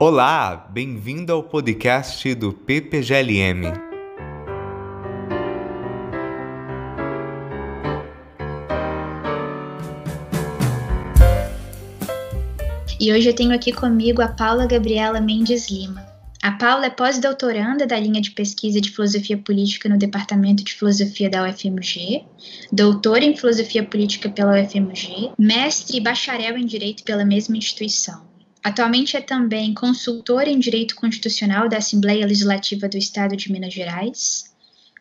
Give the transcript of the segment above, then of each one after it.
Olá, bem-vindo ao podcast do PPGLM. E hoje eu tenho aqui comigo a Paula Gabriela Mendes Lima. A Paula é pós-doutoranda da linha de pesquisa de filosofia política no Departamento de Filosofia da UFMG, doutora em filosofia política pela UFMG, mestre e bacharel em direito pela mesma instituição. Atualmente é também consultora em direito constitucional da Assembleia Legislativa do Estado de Minas Gerais.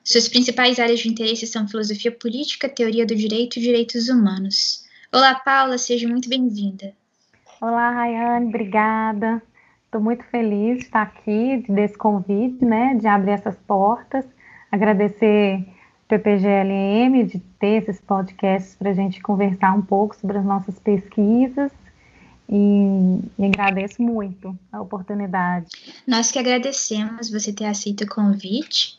Suas principais áreas de interesse são filosofia política, teoria do direito e direitos humanos. Olá, Paula, seja muito bem-vinda. Olá, Rayane, obrigada. Estou muito feliz de estar aqui, desse convite, né, de abrir essas portas. Agradecer PPGLM de ter esses podcasts para a gente conversar um pouco sobre as nossas pesquisas e, e, agradeço muito a oportunidade. Nós que agradecemos você ter aceito o convite.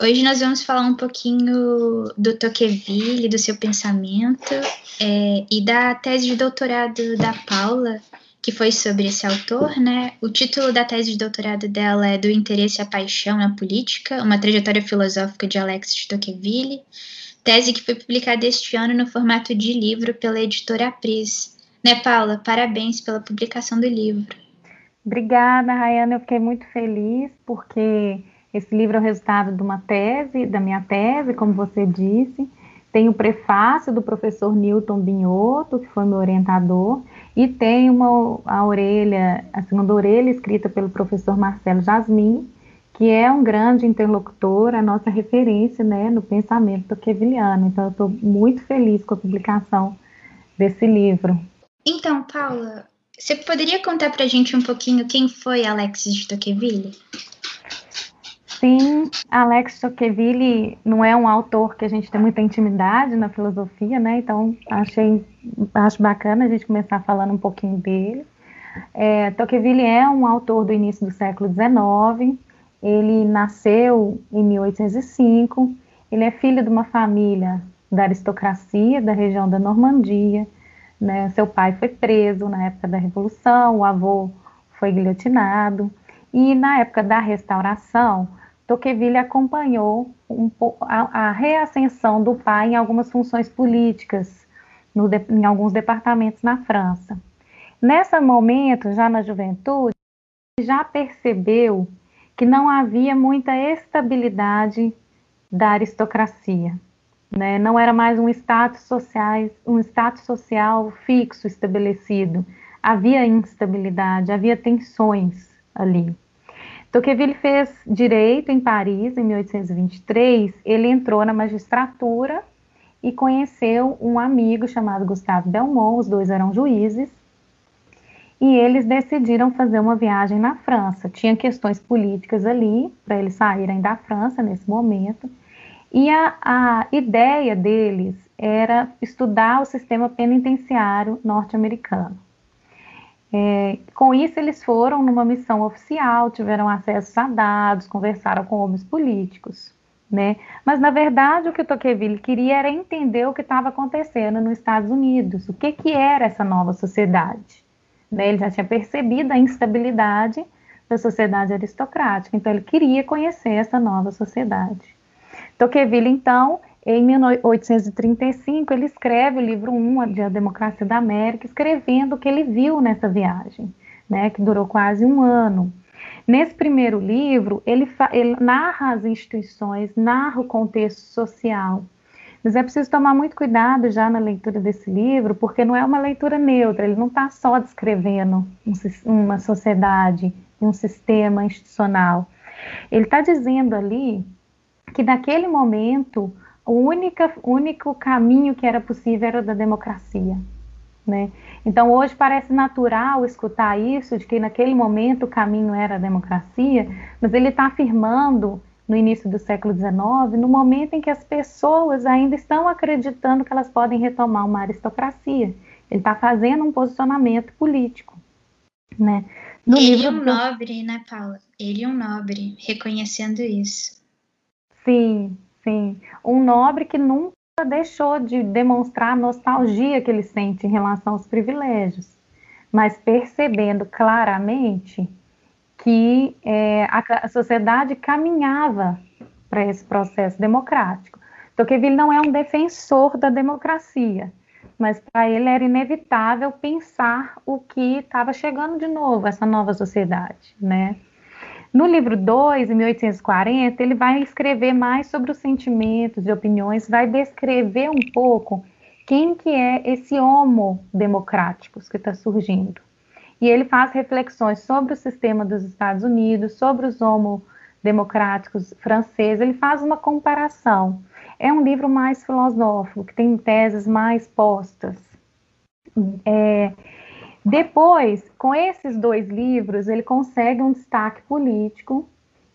Hoje nós vamos falar um pouquinho do Tocqueville, do seu pensamento é, e da tese de doutorado da Paula, que foi sobre esse autor, né? O título da tese de doutorado dela é Do Interesse a Paixão na Política, uma trajetória filosófica de Alex de Tocqueville, tese que foi publicada este ano no formato de livro pela editora Apris. Né, Paula? Parabéns pela publicação do livro. Obrigada, Rayana. Eu fiquei muito feliz porque esse livro é o resultado de uma tese, da minha tese, como você disse. Tem o prefácio do professor Newton Binhoto, que foi meu orientador, e tem uma, a orelha, a segunda orelha, escrita pelo professor Marcelo Jasmin, que é um grande interlocutor, a nossa referência né, no pensamento toqueviliano. Então, eu estou muito feliz com a publicação desse livro. Então, Paula, você poderia contar para a gente um pouquinho quem foi Alexis de Tocqueville? Sim, Alex Tocqueville não é um autor que a gente tem muita intimidade na filosofia, né? Então achei acho bacana a gente começar falando um pouquinho dele. É, Tocqueville é um autor do início do século XIX. Ele nasceu em 1805. Ele é filho de uma família da aristocracia da região da Normandia. Né? Seu pai foi preso na época da Revolução, o avô foi guilhotinado. E na época da restauração, Tocqueville acompanhou um, a, a, reascensão do pai em algumas funções políticas, no, em alguns departamentos na França. Nesse momento, já na juventude, já percebeu que não havia muita estabilidade da aristocracia. Né? Não era mais um status, sociais, um status social fixo, estabelecido. Havia instabilidade, havia tensões ali. Tocqueville fez direito em Paris em 1823. Ele entrou na magistratura e conheceu um amigo chamado Gustave Belmont. Os dois eram juízes e eles decidiram fazer uma viagem na França. Tinha questões políticas ali para eles saírem da França nesse momento. E a, a ideia deles era estudar o sistema penitenciário norte-americano. É, com isso, eles foram numa missão oficial, tiveram acesso a dados, conversaram com homens políticos. Né? Mas, na verdade, o que o Tocqueville queria era entender o que estava acontecendo nos Estados Unidos, o que, que era essa nova sociedade. Né? Ele já tinha percebido a instabilidade da sociedade aristocrática, então ele queria conhecer essa nova sociedade. Tocqueville, então, em 1835, ele escreve o livro 1 de A Democracia da América, escrevendo o que ele viu nessa viagem, né, que durou quase um ano. Nesse primeiro livro, ele, ele narra as instituições, narra o contexto social. Mas é preciso tomar muito cuidado já na leitura desse livro, porque não é uma leitura neutra, ele não está só descrevendo um, uma sociedade, um sistema institucional. Ele está dizendo ali que naquele momento o única, único caminho que era possível era o da democracia. Né? Então, hoje parece natural escutar isso, de que naquele momento o caminho era a democracia, mas ele está afirmando no início do século XIX, no momento em que as pessoas ainda estão acreditando que elas podem retomar uma aristocracia. Ele está fazendo um posicionamento político. Né? No ele é um nobre, né, Paula? Ele é um nobre, reconhecendo isso. Sim, Sim, um nobre que nunca deixou de demonstrar a nostalgia que ele sente em relação aos privilégios, mas percebendo claramente que é, a, a, sociedade caminhava para esse processo democrático. Tocqueville não é um defensor da democracia, mas para ele era inevitável pensar o que estava chegando de novo, essa nova sociedade, né? No livro 2, em 1840, ele vai escrever mais sobre os sentimentos e opiniões, vai descrever um pouco quem que é esse homo democráticos que está surgindo. E ele faz reflexões sobre o sistema dos Estados Unidos, sobre os homo democráticos franceses, ele faz uma comparação. É um livro mais filosófico, que tem teses mais postas. É, depois, com esses dois livros, ele consegue um destaque político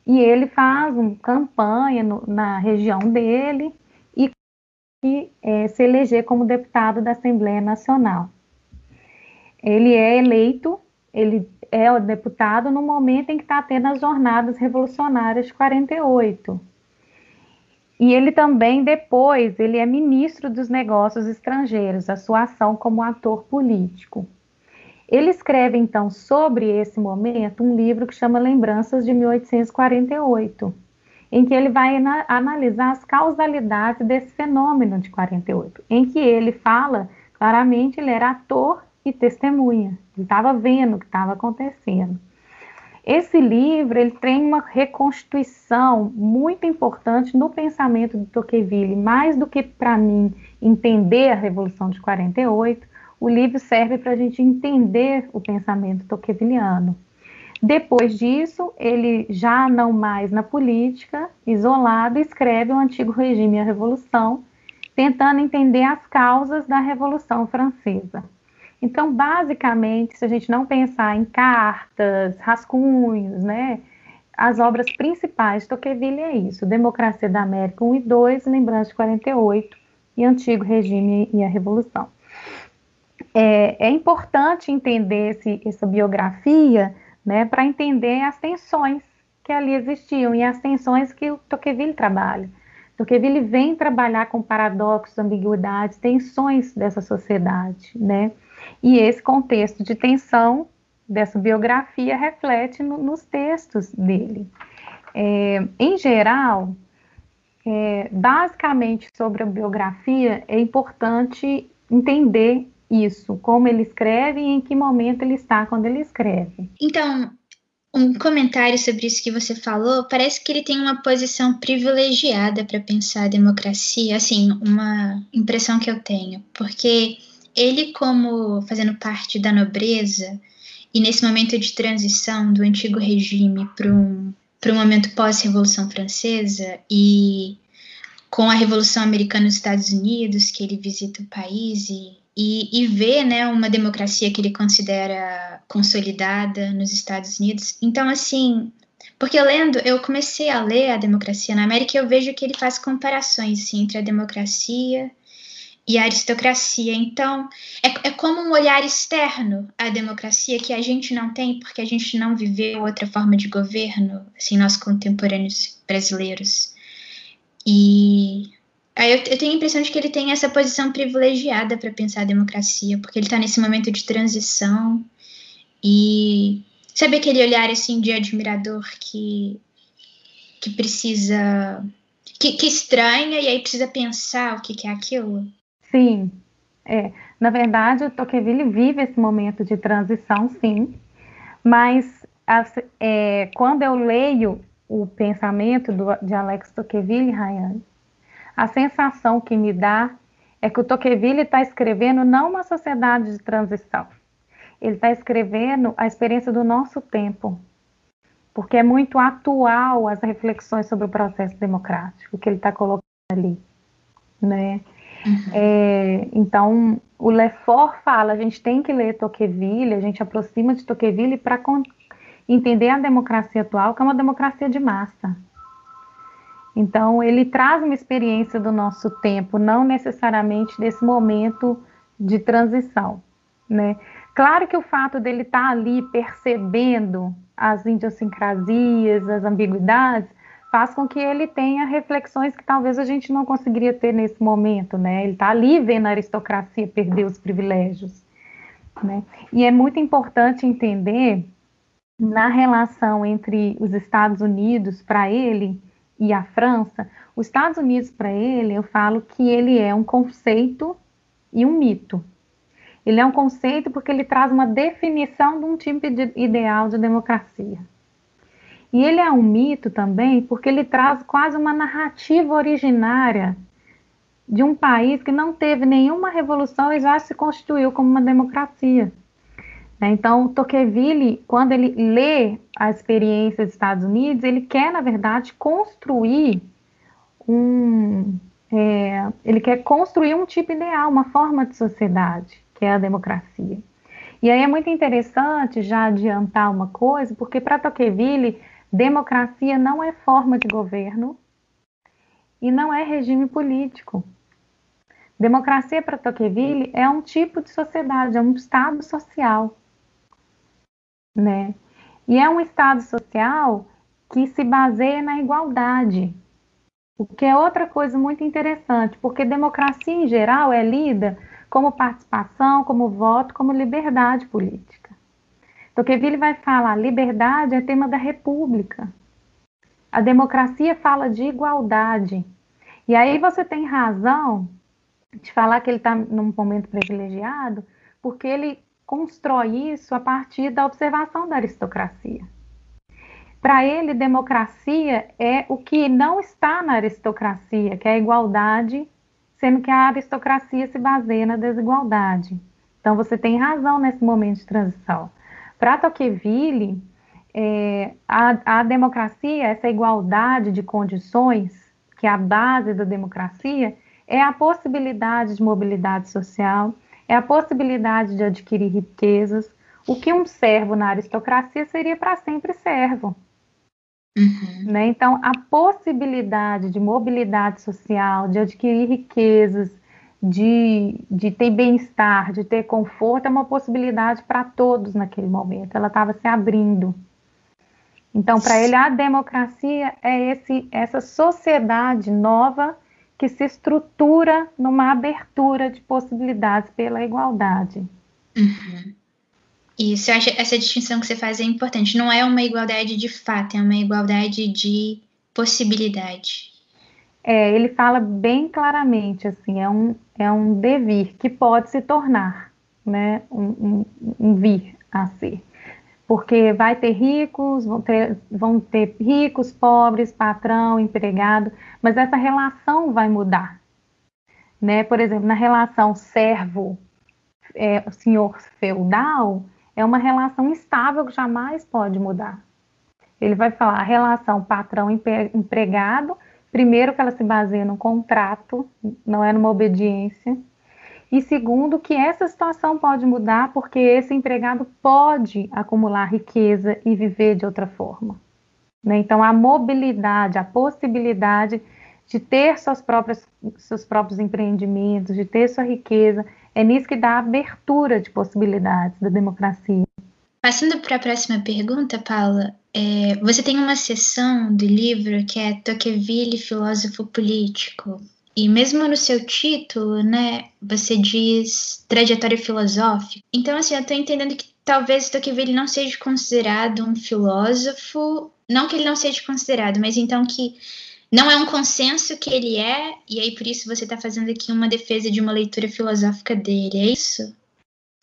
e ele faz uma campanha no, na região dele e, é, se eleger como deputado da Assembleia Nacional. Ele é eleito, ele é o deputado no momento em que está tendo as jornadas revolucionárias de 48. E ele também, depois, ele é ministro dos negócios estrangeiros, a sua ação como ator político. Ele escreve, então, sobre esse momento, um livro que chama Lembranças de 1848, em que ele vai analisar as causalidades desse fenômeno de 48, em que ele fala claramente, ele era ator e testemunha. Ele estava vendo o que estava acontecendo. Esse livro ele tem uma reconstituição muito importante no pensamento de Tocqueville, mais do que para mim entender a Revolução de 48, o livro serve para a gente entender o pensamento tocquevilliano. Depois disso, ele já não mais na política, isolado, escreve o Antigo Regime e a Revolução, tentando entender as causas da Revolução Francesa. Então, basicamente, se a gente não pensar em cartas, rascunhos, né, as obras principais de Tocqueville é isso: Democracia da América 1 e 2, Lembrança de 48 e Antigo Regime e a Revolução. É, é importante entender esse, essa biografia né, para entender as tensões que ali existiam e as tensões que o Tocqueville trabalha. Tocqueville vem trabalhar com paradoxos, ambiguidades, tensões dessa sociedade, né? E esse contexto de tensão dessa biografia reflete no, nos textos dele. É, em geral, é, basicamente sobre a biografia, é importante entender isso, como ele escreve e em que momento ele está quando ele escreve. Então, um comentário sobre isso que você falou, parece que ele tem uma posição privilegiada para pensar a democracia, assim, uma impressão que eu tenho, porque ele, como fazendo parte da nobreza, e nesse momento de transição do antigo regime para um, um momento pós-revolução francesa, e com a Revolução Americana nos Estados Unidos, que ele visita o país e, e, e vê né, uma democracia que ele considera consolidada nos Estados Unidos. Então, assim, porque lendo, eu comecei a ler a democracia na América e eu vejo que ele faz comparações assim, entre a democracia e a aristocracia. Então, é, é como um olhar externo à democracia que a gente não tem porque a gente não viveu outra forma de governo, assim, nós contemporâneos brasileiros. E aí eu, eu tenho a impressão de que ele tem essa posição privilegiada para pensar a democracia, porque ele está nesse momento de transição e sabe aquele olhar assim de admirador que que precisa que, que estranha e aí precisa pensar o que, que é aquilo? Sim, é. Na verdade, o Tocqueville vive esse momento de transição, sim, mas as, é, quando eu leio o pensamento do, de Alex Tocqueville, Ryan, a sensação que me dá é que o Tocqueville está escrevendo não uma sociedade de transição, ele está escrevendo a experiência do nosso tempo, porque é muito atual as reflexões sobre o processo democrático que ele está colocando ali, né? Uhum. É, então, o Lefort fala, a gente tem que ler Tocqueville, a gente aproxima de Tocqueville para entender a democracia atual, que é uma democracia de massa. Então, ele traz uma experiência do nosso tempo, não necessariamente desse momento de transição, né? Claro que o fato dele estar tá ali percebendo as idiosincrasias, as ambiguidades, faz com que ele tenha reflexões que talvez a gente não conseguiria ter nesse momento, né? Ele está ali vendo a aristocracia perder os privilégios, né? E é muito importante entender na relação entre os Estados Unidos para ele e a França, os Estados Unidos para ele, eu falo que ele é um conceito e um mito. Ele é um conceito porque ele traz uma definição de um tipo de ideal de democracia. E ele é um mito também porque ele traz quase uma narrativa originária de um país que não teve nenhuma revolução e já se constituiu como uma democracia. Né? Então, Tocqueville, quando ele lê a experiência dos Estados Unidos, ele quer, na verdade, construir um. É, ele quer construir um tipo ideal, uma forma de sociedade, que é a democracia. E aí é muito interessante já adiantar uma coisa, porque para Tocqueville, democracia não é forma de governo e não é regime político. Democracia para Tocqueville é um tipo de sociedade, é um estado social, né? E é um estado social que se baseia na igualdade, o que é outra coisa muito interessante, porque democracia em geral é lida como participação, como voto, como liberdade política. Tocqueville vai falar, liberdade é tema da república. A democracia fala de igualdade. E aí você tem razão de falar que ele está num momento privilegiado, porque ele constrói isso a partir da observação da aristocracia. Para ele, democracia é o que não está na aristocracia, que é a igualdade, sendo que a aristocracia se baseia na desigualdade. Então, você tem razão nesse momento de transição. Para Tocqueville, é, a, a democracia, essa igualdade de condições, que é a base da democracia, é a possibilidade de mobilidade social, é a possibilidade de adquirir riquezas. O que um servo na aristocracia seria para sempre servo. Uhum. Né? Então, a possibilidade de mobilidade social, de adquirir riquezas, de, de ter bem-estar, de ter conforto, é uma possibilidade para todos naquele momento. Ela estava se abrindo. Então, para ele, a democracia é esse, essa sociedade nova que se estrutura numa abertura de possibilidades pela igualdade. Uhum. Isso, eu acho essa distinção que você faz é importante. Não é uma igualdade de fato, é uma igualdade de possibilidade. É, ele fala bem claramente, assim, é um, é um devir que pode se tornar, né, um, um, um vir a ser porque vai ter ricos, vão ter, vão ter ricos, pobres, patrão, empregado, mas essa relação vai mudar. Né? Por exemplo, na relação servo, é, senhor feudal, é uma relação estável que jamais pode mudar. Ele vai falar a relação patrão-empregado, primeiro que ela se baseia no contrato, não é numa obediência, e segundo, que essa situação pode mudar porque esse empregado pode acumular riqueza e viver de outra forma. Né? Então, a mobilidade, a possibilidade de ter suas próprias, seus próprios empreendimentos, de ter sua riqueza, é nisso que dá a abertura de possibilidades da democracia. Passando para a próxima pergunta, Paula, é, você tem uma seção do livro que é Tocqueville, filósofo político. E mesmo no seu título, né, você diz trajetória filosófica. Então, assim, eu tô entendendo que talvez Tocqueville não seja considerado um filósofo, não que ele não seja considerado, mas então que não é um consenso que ele é, e aí por isso você está fazendo aqui uma defesa de uma leitura filosófica dele, é isso?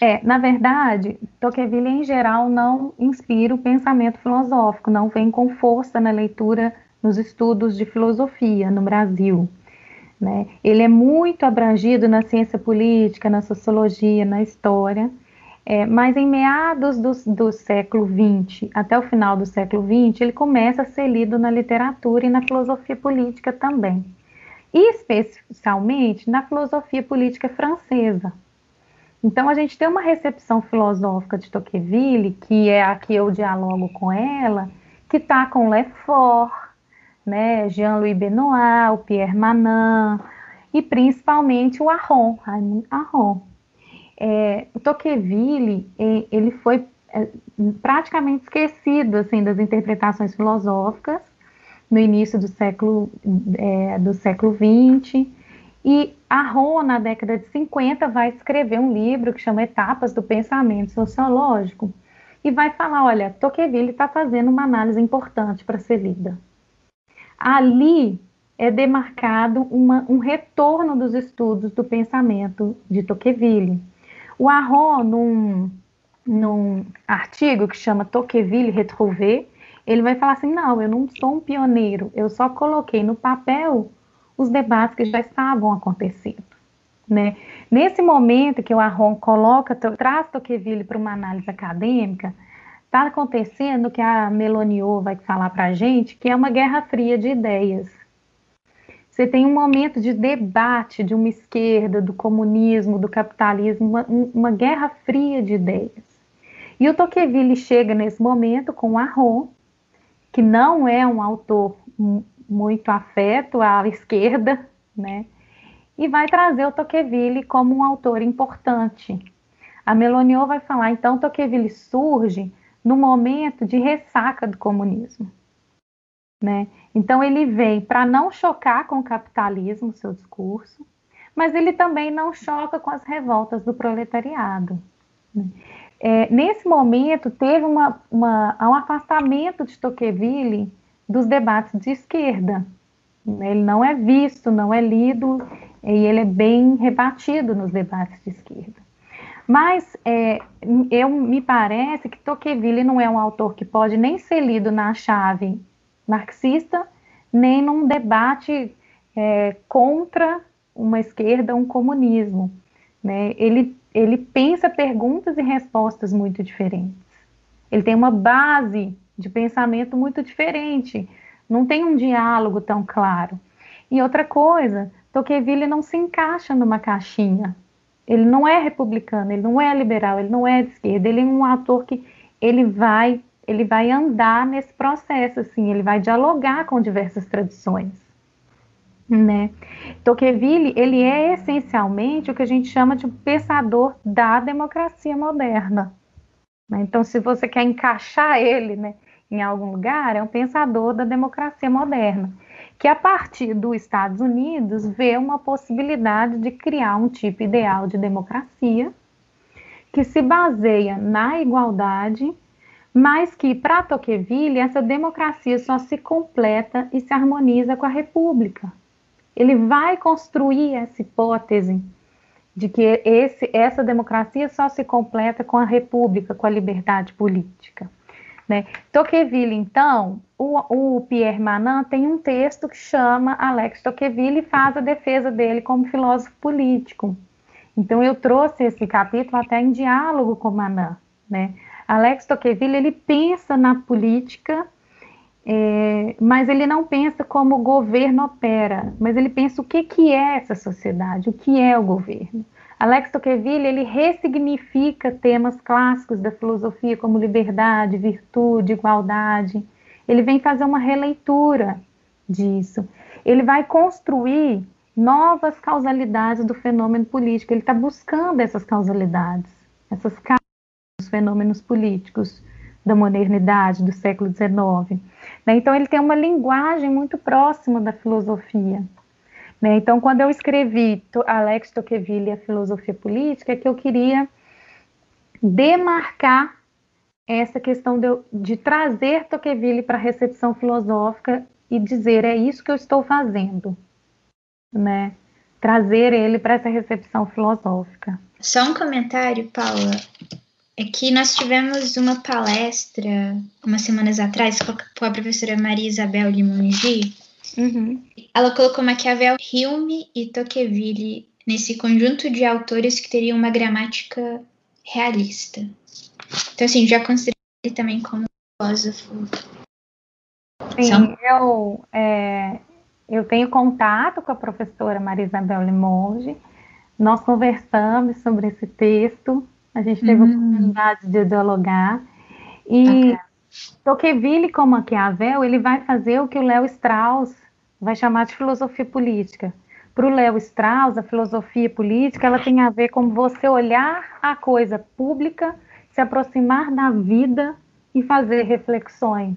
É, na verdade, Tocqueville em geral não inspira o pensamento filosófico, não vem com força na leitura nos estudos de filosofia no Brasil. Né? Ele é muito abrangido na ciência política, na sociologia, na história, é, mas em meados do, do século XX até o final do século XX, ele começa a ser lido na literatura e na filosofia política também, e especialmente na filosofia política francesa. Então, a gente tem uma recepção filosófica de Tocqueville, que é a que eu dialogo com ela, que está com Lefort, né, Jean-Louis Benoit, o Pierre Manin e principalmente o Aron, Aron. É, o Tocqueville, ele foi é, praticamente esquecido assim das interpretações filosóficas no início do século é, do século XX e Aron na década de 50 vai escrever um livro que chama Etapas do Pensamento Sociológico e vai falar: olha, Tocqueville está fazendo uma análise importante para ser lida. Ali é demarcado uma, um retorno dos estudos do pensamento de Tocqueville. O Arron, num, num artigo que chama Tocqueville Retrouvé, ele vai falar assim: não, eu não sou um pioneiro, eu só coloquei no papel os debates que já estavam acontecendo. Né? Nesse momento que o Arron coloca, traz Tocqueville para uma análise acadêmica, está acontecendo que a Meloniot vai falar para a gente, que é uma guerra fria de ideias. Você tem um momento de debate de uma esquerda, do comunismo, do capitalismo, uma, uma guerra fria de ideias. E o Tocqueville chega nesse momento com Arron, que não é um autor muito afeto à esquerda, né? e vai trazer o Tocqueville como um autor importante. A Meloniot vai falar, então, Tocqueville surge no momento de ressaca do comunismo. Né? Então, ele vem para não chocar com o capitalismo, seu discurso, mas ele também não choca com as revoltas do proletariado. Né? É, nesse momento, teve uma, uma, um afastamento de Tocqueville dos debates de esquerda. Ele não é visto, não é lido, e ele é bem rebatido nos debates de esquerda. Mas é, eu me parece que Tocqueville não é um autor que pode nem ser lido na chave marxista, nem num debate é, contra uma esquerda, um comunismo. Né? Ele, ele pensa perguntas e respostas muito diferentes. Ele tem uma base de pensamento muito diferente. Não tem um diálogo tão claro. E outra coisa, Tocqueville não se encaixa numa caixinha. Ele não é republicano, ele não é liberal, ele não é de esquerda, ele é um ator que ele vai, ele vai andar nesse processo, assim, ele vai dialogar com diversas tradições, né? Tocqueville, ele é essencialmente o que a gente chama de pensador da democracia moderna. Né? Então, se você quer encaixar ele, né, em algum lugar, é um pensador da democracia moderna que a partir dos Estados Unidos vê uma possibilidade de criar um tipo ideal de democracia que se baseia na igualdade, mas que para Tocqueville essa democracia só se completa e se harmoniza com a república. Ele vai construir essa hipótese de que esse, essa democracia só se completa com a república, com a liberdade política. Né? Tocqueville, então, o, o, Pierre Manin tem um texto que chama Alex Tocqueville e faz a defesa dele como filósofo político. Então, eu trouxe esse capítulo até em diálogo com Manin. Né? Alex Tocqueville, ele pensa na política, é, mas ele não pensa como o governo opera, mas ele pensa o que, que é essa sociedade, o que é o governo. Alex Tocqueville ele ressignifica temas clássicos da filosofia como liberdade, virtude, igualdade. Ele vem fazer uma releitura disso. Ele vai construir novas causalidades do fenômeno político. Ele está buscando essas causalidades, essas causas dos fenômenos políticos da modernidade, do século XIX. Né? Então, ele tem uma linguagem muito próxima da filosofia. Né? Então, quando eu escrevi Alex Tocqueville e a filosofia política, é que eu queria demarcar essa questão de, de trazer Tocqueville para a recepção filosófica e dizer é isso que eu estou fazendo, né? Trazer ele para essa recepção filosófica. Só um comentário, Paula. É que nós tivemos uma palestra umas semanas atrás com a professora Maria Isabel Limongi, Uhum. Ela colocou Maquiavel, Hume e Tocqueville nesse conjunto de autores que teriam uma gramática realista. Então, assim, já considero ele também como filósofo. Sim, São... eu, é, eu tenho contato com a professora Maria Isabel Limonge, nós conversamos sobre esse texto, a gente teve uhum. a oportunidade de dialogar, e okay. Tocqueville como Maquiavel, ele vai fazer o que o Léo Strauss vai chamar de filosofia política. Para o Léo Strauss, a filosofia política ela tem a ver com você olhar a coisa pública, se aproximar da vida e fazer reflexões.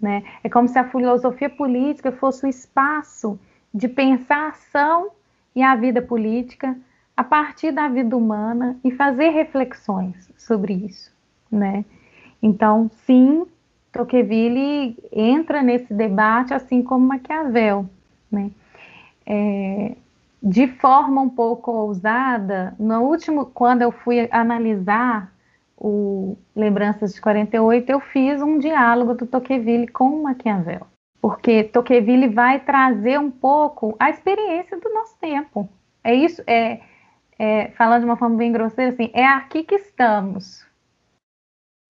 Né? É como se a filosofia política fosse o espaço de pensar a ação e a vida política a partir da vida humana e fazer reflexões sobre isso. Né? Então, sim, Tocqueville entra nesse debate, assim como Maquiavel, né? É, de forma um pouco ousada, no último, quando eu fui analisar o Lembranças de 48, eu fiz um diálogo do Tocqueville com Maquiavel, porque Tocqueville vai trazer um pouco a experiência do nosso tempo. É isso, é, é falando de uma forma bem grosseira, assim, é aqui que estamos,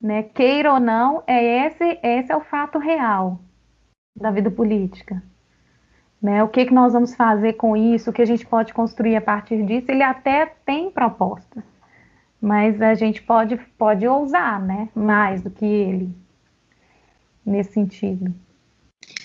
né? Queira ou não, é esse, esse é o fato real da vida política. Né? O que, que nós vamos fazer com isso, o que a gente pode construir a partir disso, ele até tem propostas, mas a gente pode, pode ousar né? mais do que ele nesse sentido.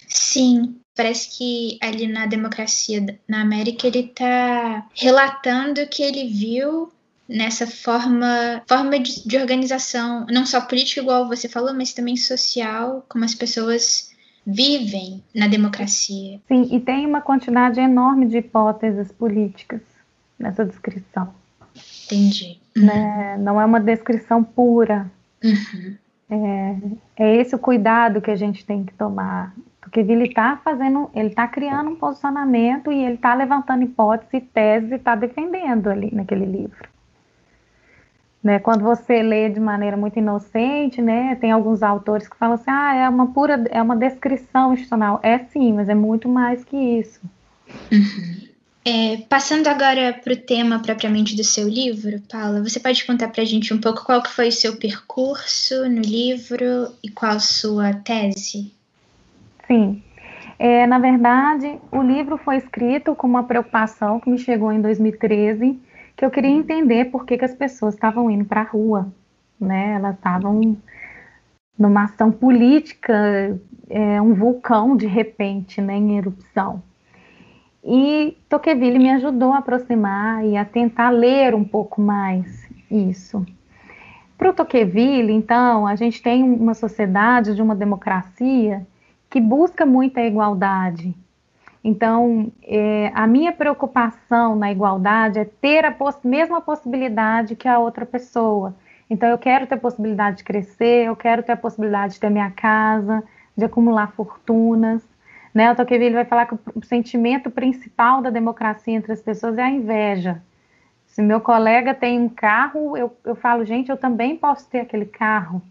Sim, parece que ali na democracia na América ele está relatando que ele viu nessa forma, forma de, de, organização, não só política, igual você falou, mas também social, como as pessoas vivem na democracia. Sim, e tem uma quantidade enorme de hipóteses políticas nessa descrição. Entendi. Né? Não é uma descrição pura. Uhum. É, é esse o cuidado que a gente tem que tomar. Porque ele está fazendo, ele está criando um posicionamento e ele está levantando hipótese e tese e está defendendo ali naquele livro. Né, quando você lê de maneira muito inocente, né, tem alguns autores que falam assim, ah, é uma pura, é uma descrição institucional. É sim, mas é muito mais que isso. Uhum. É, passando agora para o tema propriamente do seu livro, Paula, você pode contar para a gente um pouco qual que foi o seu percurso no livro e qual sua tese? Sim. É, na verdade, o livro foi escrito com uma preocupação que me chegou em 2013, que eu queria entender por que, que as pessoas estavam indo para a rua, né? Elas estavam numa ação política, é, um vulcão de repente, né, em erupção. E Tocqueville me ajudou a aproximar e a tentar ler um pouco mais isso. Para o Tocqueville, então, a gente tem uma sociedade de uma democracia que busca muita igualdade, então, é, a minha preocupação na igualdade é ter a poss mesma possibilidade que a outra pessoa. Então, eu quero ter a possibilidade de crescer, eu quero ter a possibilidade de ter minha casa, de acumular fortunas. Né? O Tocqueville vai falar que o sentimento principal da democracia entre as pessoas é a inveja. Se meu colega tem um carro, eu, eu falo, gente, eu também posso ter aquele carro,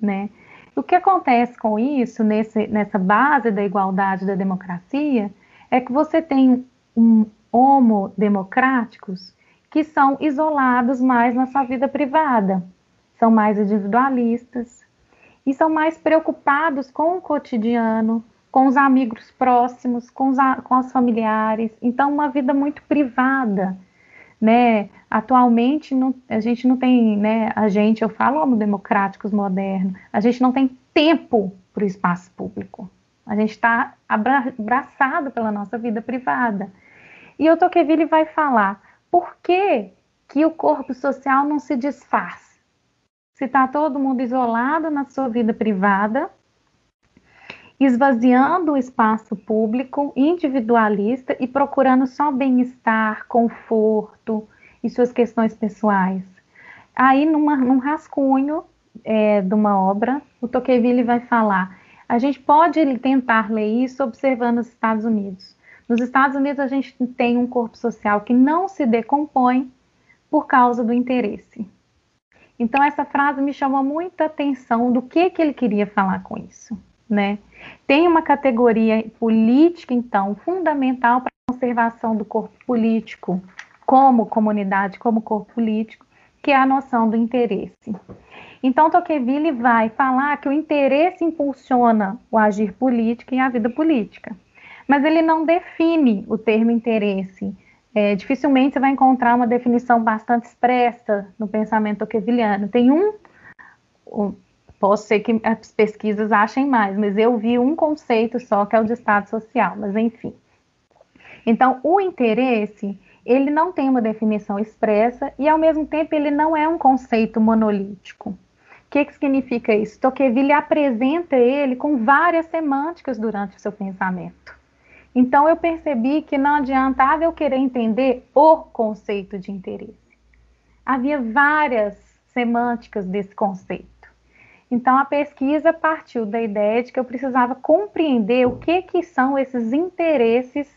né? O que acontece com isso, nesse, nessa base da igualdade da democracia, é que você tem um homodemocráticos que são isolados mais na sua vida privada, são mais individualistas e são mais preocupados com o cotidiano, com os amigos próximos, com os, com os familiares. Então, uma vida muito privada, né? Atualmente, não, a gente não tem, né? A gente, eu falo homodemocráticos modernos, a gente não tem tempo para o espaço público. A gente está abraçado pela nossa vida privada. E o Tocqueville vai falar por que, que o corpo social não se desfaz. Se está todo mundo isolado na sua vida privada, esvaziando o espaço público, individualista e procurando só bem-estar, conforto e suas questões pessoais. Aí, numa, num rascunho é, de uma obra, o Tocqueville vai falar a gente pode tentar ler isso observando os Estados Unidos. Nos Estados Unidos, a gente tem um corpo social que não se decompõe por causa do interesse. Então, essa frase me chamou muita atenção do que, que ele queria falar com isso. Né? Tem uma categoria política, então, fundamental para a conservação do corpo político, como comunidade, como corpo político, que é a noção do interesse. Então, Tocqueville vai falar que o interesse impulsiona o agir político e a vida política. Mas ele não define o termo interesse. É, dificilmente você vai encontrar uma definição bastante expressa no pensamento tocquevilliano. Tem um, um, posso ser que as pesquisas achem mais, mas eu vi um conceito só, que é o de Estado social, mas enfim. Então, o interesse, ele não tem uma definição expressa e, ao mesmo tempo, ele não é um conceito monolítico que, que significa isso? Tocqueville apresenta ele com várias semânticas durante o seu pensamento. Então eu percebi que não adiantava eu querer entender o conceito de interesse. Havia várias semânticas desse conceito. Então a pesquisa partiu da ideia de que eu precisava compreender o que, que são esses interesses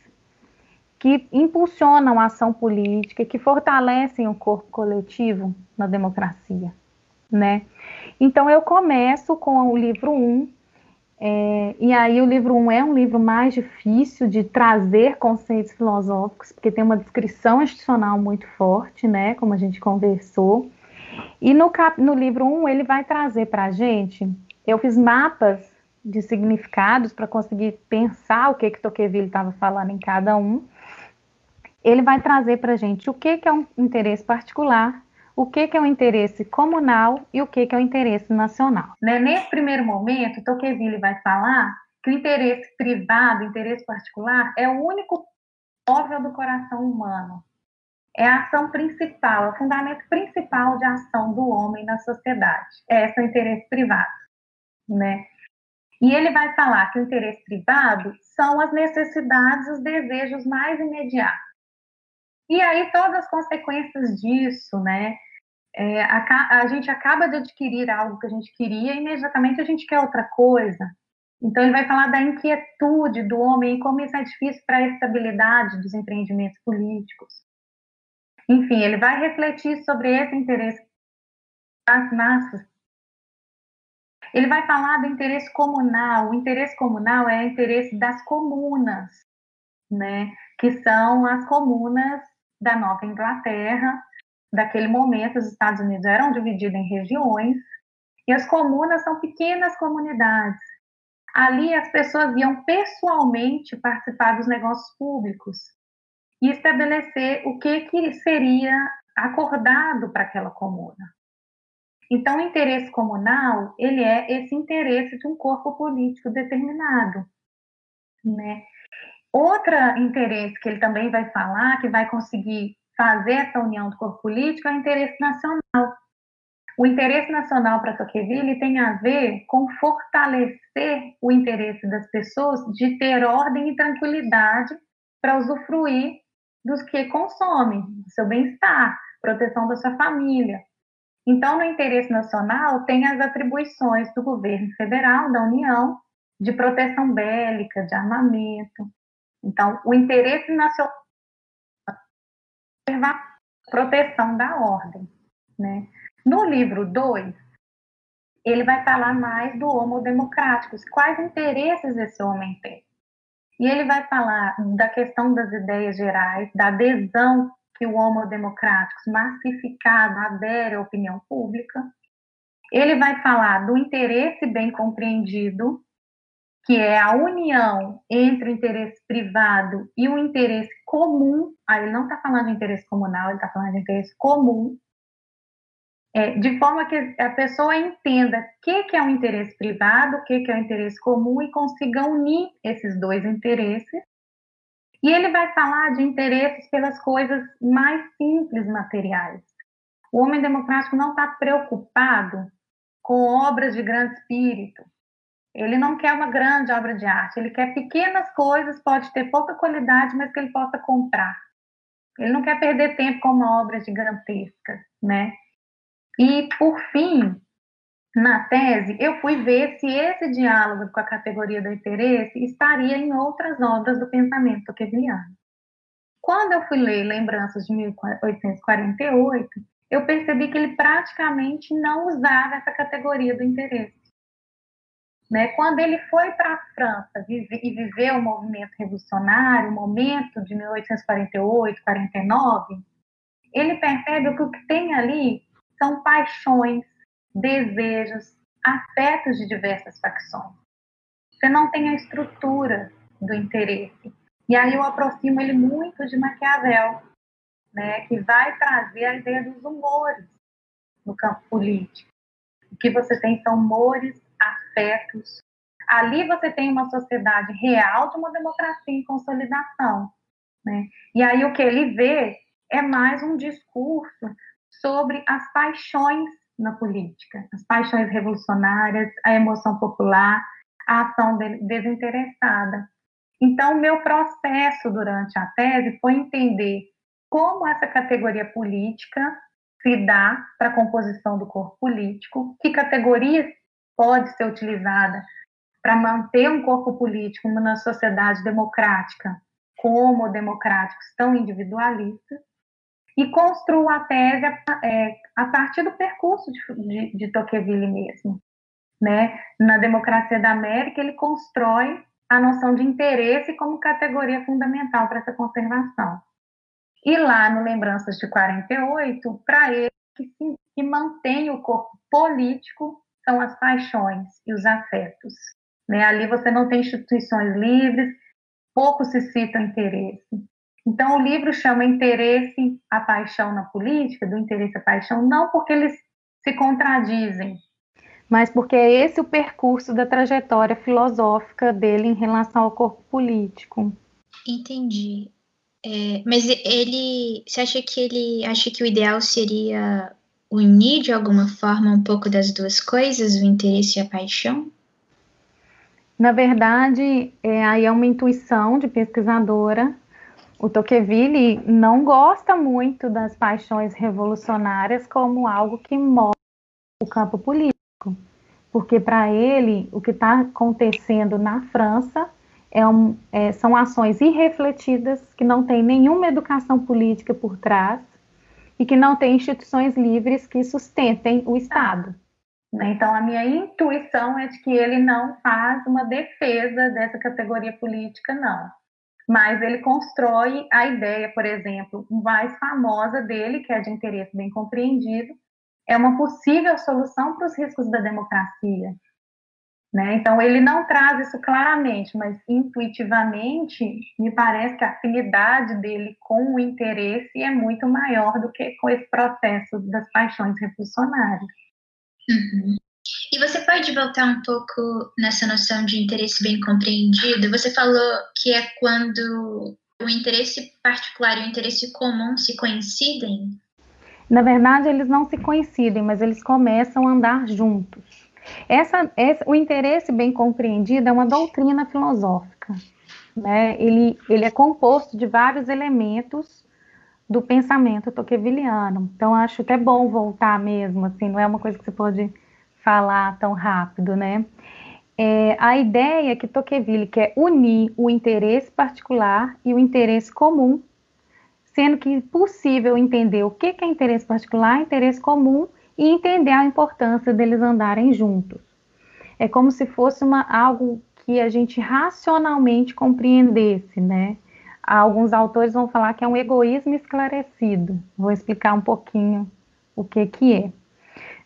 que impulsionam a ação política, que fortalecem o corpo coletivo na democracia, né? Então eu começo com o livro 1, um, é, e aí o livro 1 um é um livro mais difícil de trazer conceitos filosóficos, porque tem uma descrição institucional muito forte, né, como a gente conversou. E no, cap, no livro 1 um, ele vai trazer para a gente, eu fiz mapas de significados para conseguir pensar o que que Tocqueville estava falando em cada um. Ele vai trazer para a gente o que, que é um interesse particular, o que, que é o interesse comunal e o que, que é o interesse nacional. Né? Nesse primeiro momento, Tocqueville vai falar que o interesse privado, o interesse particular, é o único móvel do coração humano. É a ação principal, é o fundamento principal de ação do homem na sociedade. É esse o interesse privado. Né? E ele vai falar que o interesse privado são as necessidades, os desejos mais imediatos. E aí todas as consequências disso, né? É, a, a, gente acaba de adquirir algo que a gente queria e imediatamente a gente quer outra coisa. Então ele vai falar da inquietude do homem e como isso é difícil para a estabilidade dos empreendimentos políticos. Enfim, ele vai refletir sobre esse interesse das massas. Ele vai falar do interesse comunal. O interesse comunal é o interesse das comunas, né? Que são as comunas da Nova Inglaterra. Daquele momento, os Estados Unidos eram divididos em regiões e as comunas são pequenas comunidades. Ali as pessoas iam pessoalmente participar dos negócios públicos e estabelecer o que, que seria acordado para aquela comuna. Então, o interesse comunal, ele é esse interesse de um corpo político determinado, né? Outro interesse que ele também vai falar, que vai conseguir fazer essa união do corpo político, é o interesse nacional. O interesse nacional para Tocqueville tem a ver com fortalecer o interesse das pessoas de ter ordem e tranquilidade para usufruir dos que consomem, do seu bem-estar, proteção da sua família. Então, no interesse nacional, tem as atribuições do governo federal, da União, de proteção bélica, de armamento, então, o interesse nacional a proteção da ordem. Né? No livro 2, ele vai falar mais do homo democrático, quais interesses esse homem tem. E ele vai falar da questão das ideias gerais, da adesão que o homo democrático massificado adere à opinião pública. Ele vai falar do interesse bem compreendido, que é a união entre o interesse privado e o interesse comum, aí ele não está falando de interesse comunal, ele está falando de interesse comum, é, de forma que a pessoa entenda o que, que é o um interesse privado, o que, que é o um interesse comum e consiga unir esses dois interesses. E ele vai falar de interesses pelas coisas mais simples materiais. O homem democrático não está preocupado com obras de grande espírito, ele não quer uma grande obra de arte, ele quer pequenas coisas, pode ter pouca qualidade, mas que ele possa comprar. Ele não quer perder tempo com uma obra gigantesca, né? E, por fim, na tese, eu fui ver se esse diálogo com a categoria do interesse estaria em outras obras do pensamento toquevilliano. Quando eu fui ler Lembranças de 1848, eu percebi que ele praticamente não usava essa categoria do interesse. Né? Quando ele foi para a França vive, e viveu o movimento revolucionário, o momento de 1848, 49, ele percebe que o que tem ali são paixões, desejos, afetos de diversas facções. Você não tem a estrutura do interesse. E aí eu aproximo ele muito de Maquiavel, né, que vai trazer a ideia dos humores no campo político. O que você tem são humores afetos. Ali você tem uma sociedade real de uma democracia em consolidação. Né? E aí o que ele vê é mais um discurso sobre as paixões na política, as paixões revolucionárias, a emoção popular, a ação desinteressada. Então, meu processo durante a tese foi entender como essa categoria política se dá para a composição do corpo político, que categorias pode ser utilizada para manter um corpo político numa sociedade democrática como democráticos tão individualistas e construo a tese é, a partir do percurso de, de, de Tocqueville mesmo. Né? Na Democracia da América, ele constrói a noção de interesse como categoria fundamental para essa conservação. E lá no Lembranças de 48, para ele, que, que mantém o corpo político são as paixões e os afetos. Né? Ali você não tem instituições livres, pouco se cita interesse. Então, o livro chama Interesse a Paixão na Política, do interesse à paixão, não porque eles se contradizem, mas porque é esse o percurso da trajetória filosófica dele em relação ao corpo político. Entendi. É, mas ele, você acha que ele acha que o ideal seria unir de alguma forma um pouco das duas coisas, o interesse e a paixão? Na verdade, é, aí é uma intuição de pesquisadora. O Tocqueville não gosta muito das paixões revolucionárias como algo que move o campo político, porque para ele o que está acontecendo na França é um, é, são ações irrefletidas que não têm nenhuma educação política por trás e que não têm instituições livres que sustentem o Estado. Né? Então, a minha intuição é de que ele não faz uma defesa dessa categoria política, não. Mas ele constrói a ideia, por exemplo, mais famosa dele, que é de interesse bem compreendido, é uma possível solução para os riscos da democracia. Né? Então, ele não traz isso claramente, mas intuitivamente, me parece que a afinidade dele com o interesse é muito maior do que com esse processo das paixões revolucionárias. Uhum. E você pode voltar um pouco nessa noção de interesse bem compreendido? Você falou que é quando o interesse particular e o interesse comum se coincidem? Na verdade, eles não se coincidem, mas eles começam a andar juntos. Essa, essa, o interesse bem compreendido é uma doutrina filosófica. Né? Ele, ele é composto de vários elementos do pensamento tocquevilliano. Então, acho até bom voltar mesmo, assim, não é uma coisa que você pode falar tão rápido, né? É, a ideia que Tocqueville quer unir o interesse particular e o interesse comum, sendo que possível entender o que é interesse particular, interesse comum e entender a importância deles andarem juntos. É como se fosse uma, algo que a gente racionalmente compreendesse, né? alguns autores vão falar que é um egoísmo esclarecido. Vou explicar um pouquinho o que que é,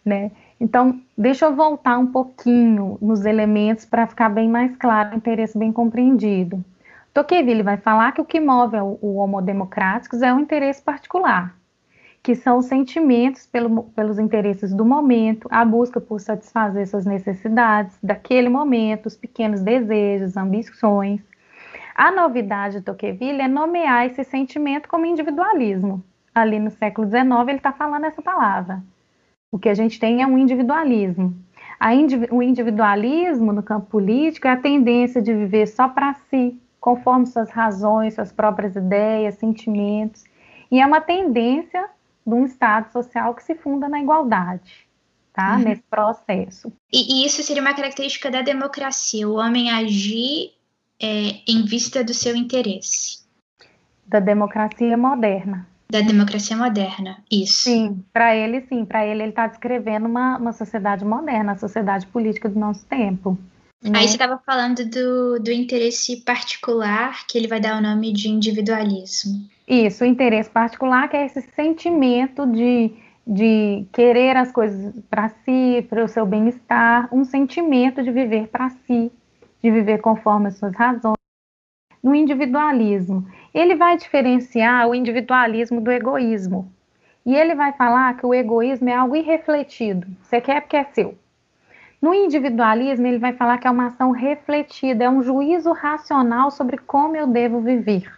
né? Então, deixa eu voltar um pouquinho nos elementos para ficar bem mais claro, o interesse bem compreendido. Tocqueville vai falar que o que move o, o homo democráticos é o interesse particular, que são os sentimentos pelo, pelos interesses do momento, a busca por satisfazer suas necessidades daquele momento, os pequenos desejos, ambições, a novidade do Tocqueville é nomear esse sentimento como individualismo. Ali no século XIX ele está falando essa palavra. O que a gente tem é um individualismo. Indiv o individualismo no campo político é a tendência de viver só para si, conforme suas razões, suas próprias ideias, sentimentos. E é uma tendência de um Estado social que se funda na igualdade. Tá? Uhum. Nesse processo. E, e, isso seria uma característica da democracia, o homem agir é, em vista do seu interesse. Da democracia moderna. Da democracia moderna, isso. Sim, para ele sim, para ele ele está descrevendo uma, uma sociedade moderna, a sociedade política do nosso tempo. Né? Aí você estava falando do, do interesse particular, que ele vai dar o nome de individualismo. Isso, o interesse particular, que é esse sentimento de, de querer as coisas para si, para o seu bem-estar, um sentimento de viver para si, de viver conforme as suas razões. No individualismo, ele vai diferenciar o individualismo do egoísmo. E ele vai falar que o egoísmo é algo irrefletido. Você quer porque é seu. No individualismo, ele vai falar que é uma ação refletida, é um juízo racional sobre como eu devo viver.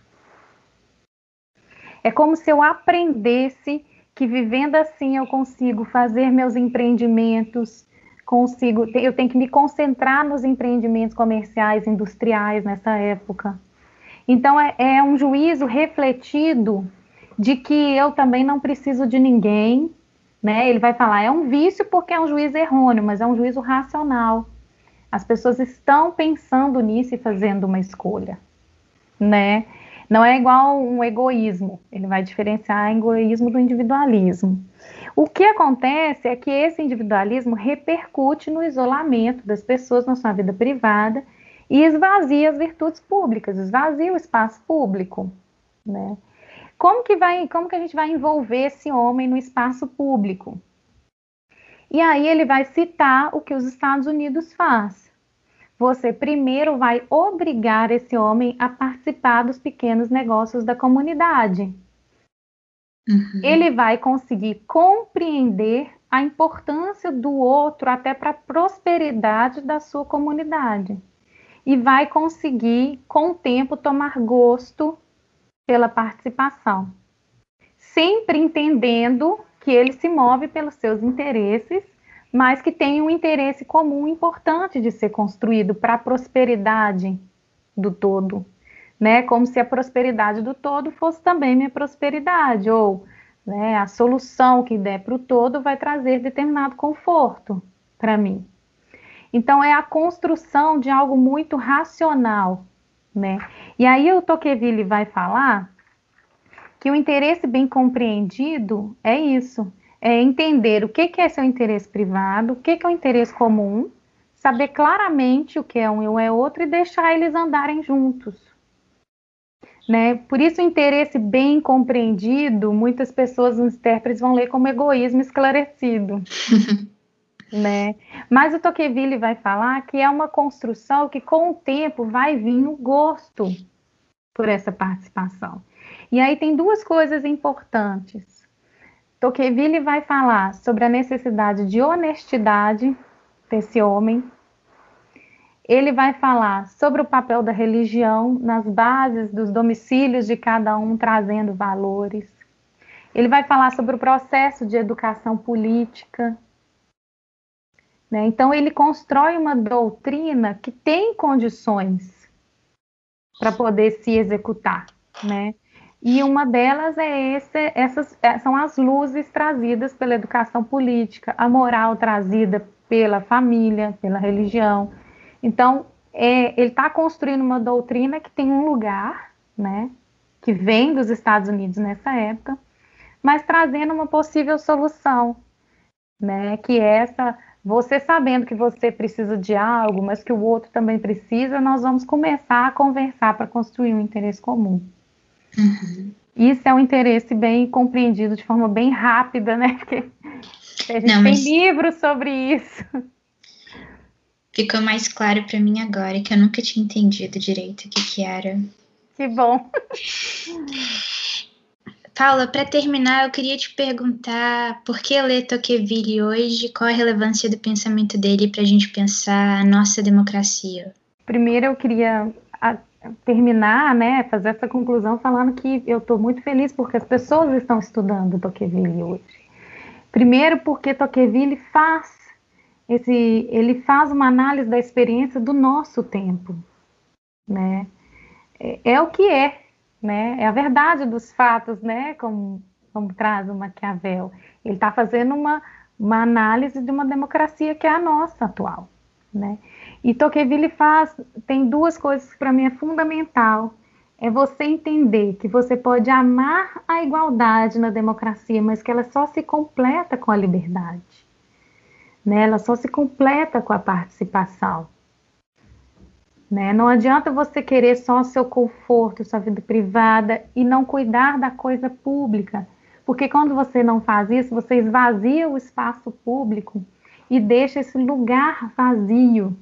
É como se eu aprendesse que vivendo assim eu consigo fazer meus empreendimentos, consigo, eu tenho que me concentrar nos empreendimentos comerciais, industriais nessa época. Então é, é um juízo refletido de que eu também não preciso de ninguém, Né? Ele vai falar, é um vício porque é um juízo errôneo, mas é um juízo racional. As pessoas estão pensando nisso e fazendo uma escolha, né? Não é igual um egoísmo, ele vai diferenciar egoísmo do individualismo. O que acontece é que esse individualismo repercute no isolamento das pessoas na sua vida privada e esvazia as virtudes públicas, esvazia o espaço público, né? Como que vai, como que a gente vai envolver esse homem no espaço público? E aí ele vai citar o que os Estados Unidos faz. Você primeiro vai obrigar esse homem a participar dos pequenos negócios da comunidade. Uhum. Ele vai conseguir compreender a importância do outro até para a prosperidade da sua comunidade. E vai conseguir, com o tempo, tomar gosto pela participação. Sempre entendendo que ele se move pelos seus interesses, mas que tem um interesse comum importante de ser construído para a prosperidade do todo né? Como se a prosperidade do todo fosse também minha prosperidade, ou né, a solução que der para o todo vai trazer determinado conforto para mim. Então é a construção de algo muito racional, né? E aí o Tocqueville vai falar que o interesse bem compreendido é isso, é entender o que, é seu interesse privado, o que, que é o interesse comum, saber claramente o que é um e o é outro e deixar eles andarem juntos. Né? Por isso, o interesse bem compreendido, muitas pessoas, os intérpretes, vão ler como egoísmo esclarecido. né? Mas o Tocqueville vai falar que é uma construção que, com o tempo, vai vir o gosto por essa participação. E aí tem duas coisas importantes. Tocqueville vai falar sobre a necessidade de honestidade desse homem, ele vai falar sobre o papel da religião nas bases dos domicílios de cada um, trazendo valores. Ele vai falar sobre o processo de educação política. Né? Então, ele constrói uma doutrina que tem condições para poder se executar. Né? E uma delas é esse, essas é, são as luzes trazidas pela educação política, a moral trazida pela família, pela religião, então, é, ele está construindo uma doutrina que tem um lugar, né, que vem dos Estados Unidos nessa época, mas trazendo uma possível solução, né, que é essa, você sabendo que você precisa de algo, mas que o outro também precisa, nós vamos começar a conversar para construir um interesse comum. Uhum. Isso é um interesse bem compreendido de forma bem rápida, né? Porque a gente Não, tem mas... livros sobre isso. Ficou mais claro para mim agora, que eu nunca tinha entendido direito o que, que era. Que bom. Paula, para terminar, eu queria te perguntar por que ler Tocqueville hoje, qual a relevância do pensamento dele para a gente pensar a nossa democracia? Primeiro, eu queria terminar, né, fazer essa conclusão falando que eu estou muito feliz porque as pessoas estão estudando Tocqueville hoje. Primeiro, porque Tocqueville faz esse, ele faz uma análise da experiência do nosso tempo, né? É, é, o que é, né? É a verdade dos fatos, né? Como, como traz o Maquiavel. Ele está fazendo uma, uma análise de uma democracia que é a nossa atual, né? E Tocqueville faz, tem duas coisas que para mim é fundamental. É você entender que você pode amar a igualdade na democracia, mas que ela só se completa com a liberdade né? Ela só se completa com a participação. Né? Não adianta você querer só seu conforto, sua vida privada e não cuidar da coisa pública, porque quando você não faz isso, você esvazia o espaço público e deixa esse lugar vazio,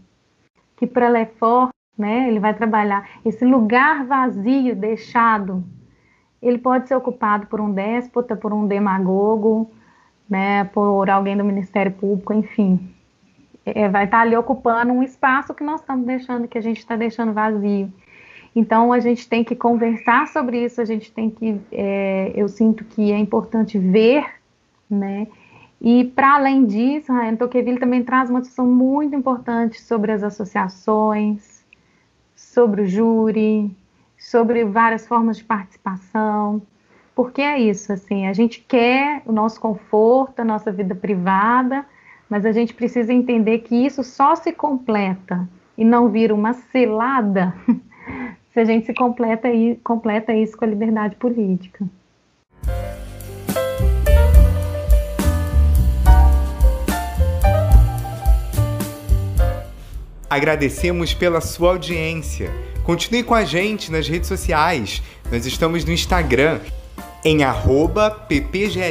que para Lefort, né, ele vai trabalhar, esse lugar vazio deixado, ele pode ser ocupado por um déspota, por um demagogo, né, por alguém do Ministério Público, enfim, é, vai estar ali ocupando um espaço que nós estamos deixando, que a gente está deixando vazio. Então a gente tem que conversar sobre isso, a gente tem que, é, eu sinto que é importante ver, né? E para além disso, Ryan Tocqueville também traz uma discussão muito importante sobre as associações, sobre o júri, sobre várias formas de participação, porque é isso, assim, a gente quer o nosso conforto, a nossa vida privada, mas a gente precisa entender que isso só se completa e não vira uma selada se a gente se completa, completa isso com a liberdade política. Agradecemos pela sua audiência. Continue com a gente nas redes sociais. Nós estamos no Instagram em ppglm.frj.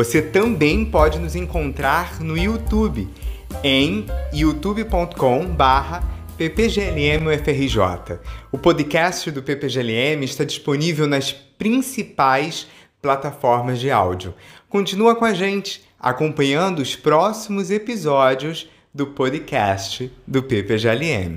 Você também pode nos encontrar no YouTube em youtube.com/ppglmufrj. O podcast do PPGLM está disponível nas principais plataformas de áudio. Continua com a gente, acompanhando os próximos episódios do podcast do PPGLM.